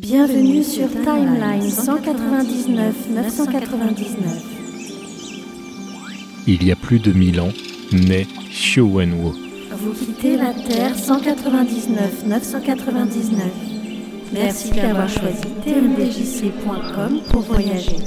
Bienvenue sur Timeline 199 999. Il y a plus de mille ans, naît Xiuwenwu. Vous quittez la Terre 199 999. Merci d'avoir choisi tmdjc.com pour voyager.